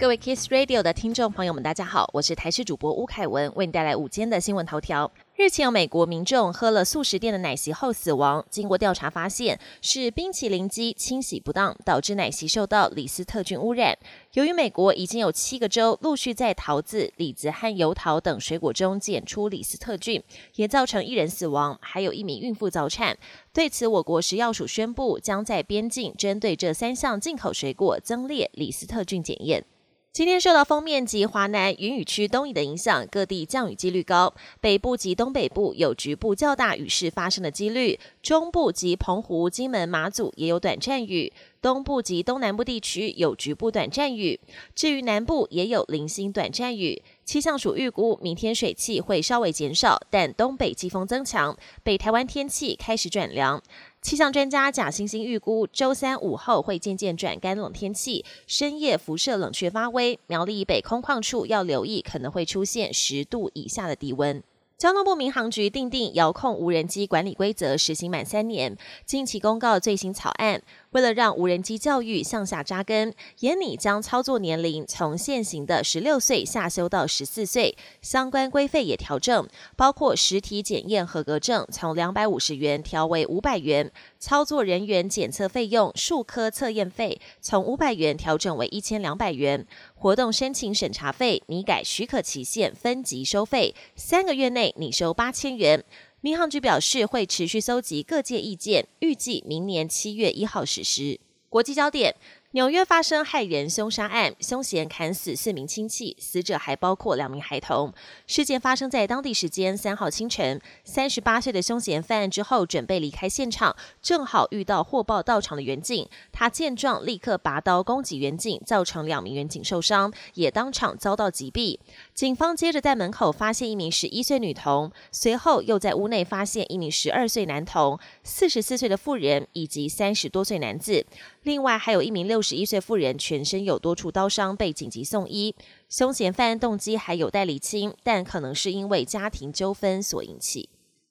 各位 Kiss Radio 的听众朋友们，大家好，我是台视主播吴凯文，为你带来午间的新闻头条。日前有美国民众喝了素食店的奶昔后死亡，经过调查发现是冰淇淋机清洗不当，导致奶昔受到李斯特菌污染。由于美国已经有七个州陆续在桃子、李子和油桃等水果中检出李斯特菌，也造成一人死亡，还有一名孕妇早产。对此，我国食药署宣布将在边境针对这三项进口水果增列李斯特菌检验。今天受到封面及华南云雨区东移的影响，各地降雨几率高。北部及东北部有局部较大雨势发生的几率，中部及澎湖、金门、马祖也有短暂雨，东部及东南部地区有局部短暂雨。至于南部也有零星短暂雨。气象署预估明天水汽会稍微减少，但东北季风增强，北台湾天气开始转凉。气象专家贾星星预估，周三午后会渐渐转干冷天气，深夜辐射冷却发威，苗栗以北空旷处要留意可能会出现十度以下的低温。交通部民航局订定遥控无人机管理规则，实行满三年，近期公告最新草案。为了让无人机教育向下扎根，严拟将操作年龄从现行的十六岁下修到十四岁，相关规费也调整，包括实体检验合格证从两百五十元调为五百元，操作人员检测费用、数科测验费从五百元调整为一千两百元，活动申请审查费拟改许可期限分级收费，三个月内拟收八千元。民航局表示，会持续搜集各界意见，预计明年七月一号实施。国际焦点。纽约发生害人凶杀案，凶嫌砍死四名亲戚，死者还包括两名孩童。事件发生在当地时间三号清晨。三十八岁的凶嫌犯案之后，准备离开现场，正好遇到获报到场的远警。他见状，立刻拔刀攻击远警，造成两名远警受伤，也当场遭到击毙。警方接着在门口发现一名十一岁女童，随后又在屋内发现一名十二岁男童、四十四岁的妇人以及三十多岁男子。另外还有一名六十一岁妇人，全身有多处刀伤，被紧急送医。凶嫌犯动机还有待厘清，但可能是因为家庭纠纷所引起。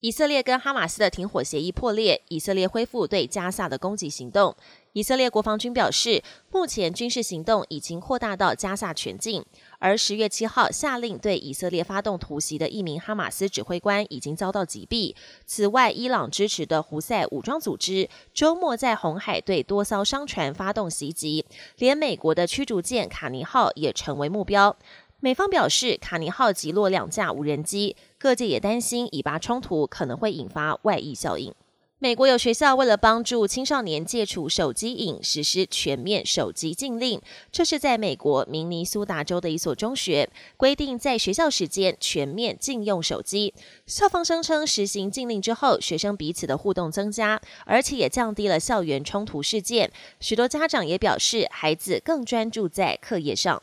以色列跟哈马斯的停火协议破裂，以色列恢复对加萨的攻击行动。以色列国防军表示，目前军事行动已经扩大到加萨全境。而十月七号下令对以色列发动突袭的一名哈马斯指挥官已经遭到击毙。此外，伊朗支持的胡塞武装组织周末在红海对多艘商船发动袭击，连美国的驱逐舰卡尼号也成为目标。美方表示，卡尼号击落两架无人机。各界也担心以巴冲突可能会引发外溢效应。美国有学校为了帮助青少年戒除手机瘾，实施全面手机禁令。这是在美国明尼苏达州的一所中学，规定在学校时间全面禁用手机。校方声称，实行禁令之后，学生彼此的互动增加，而且也降低了校园冲突事件。许多家长也表示，孩子更专注在课业上。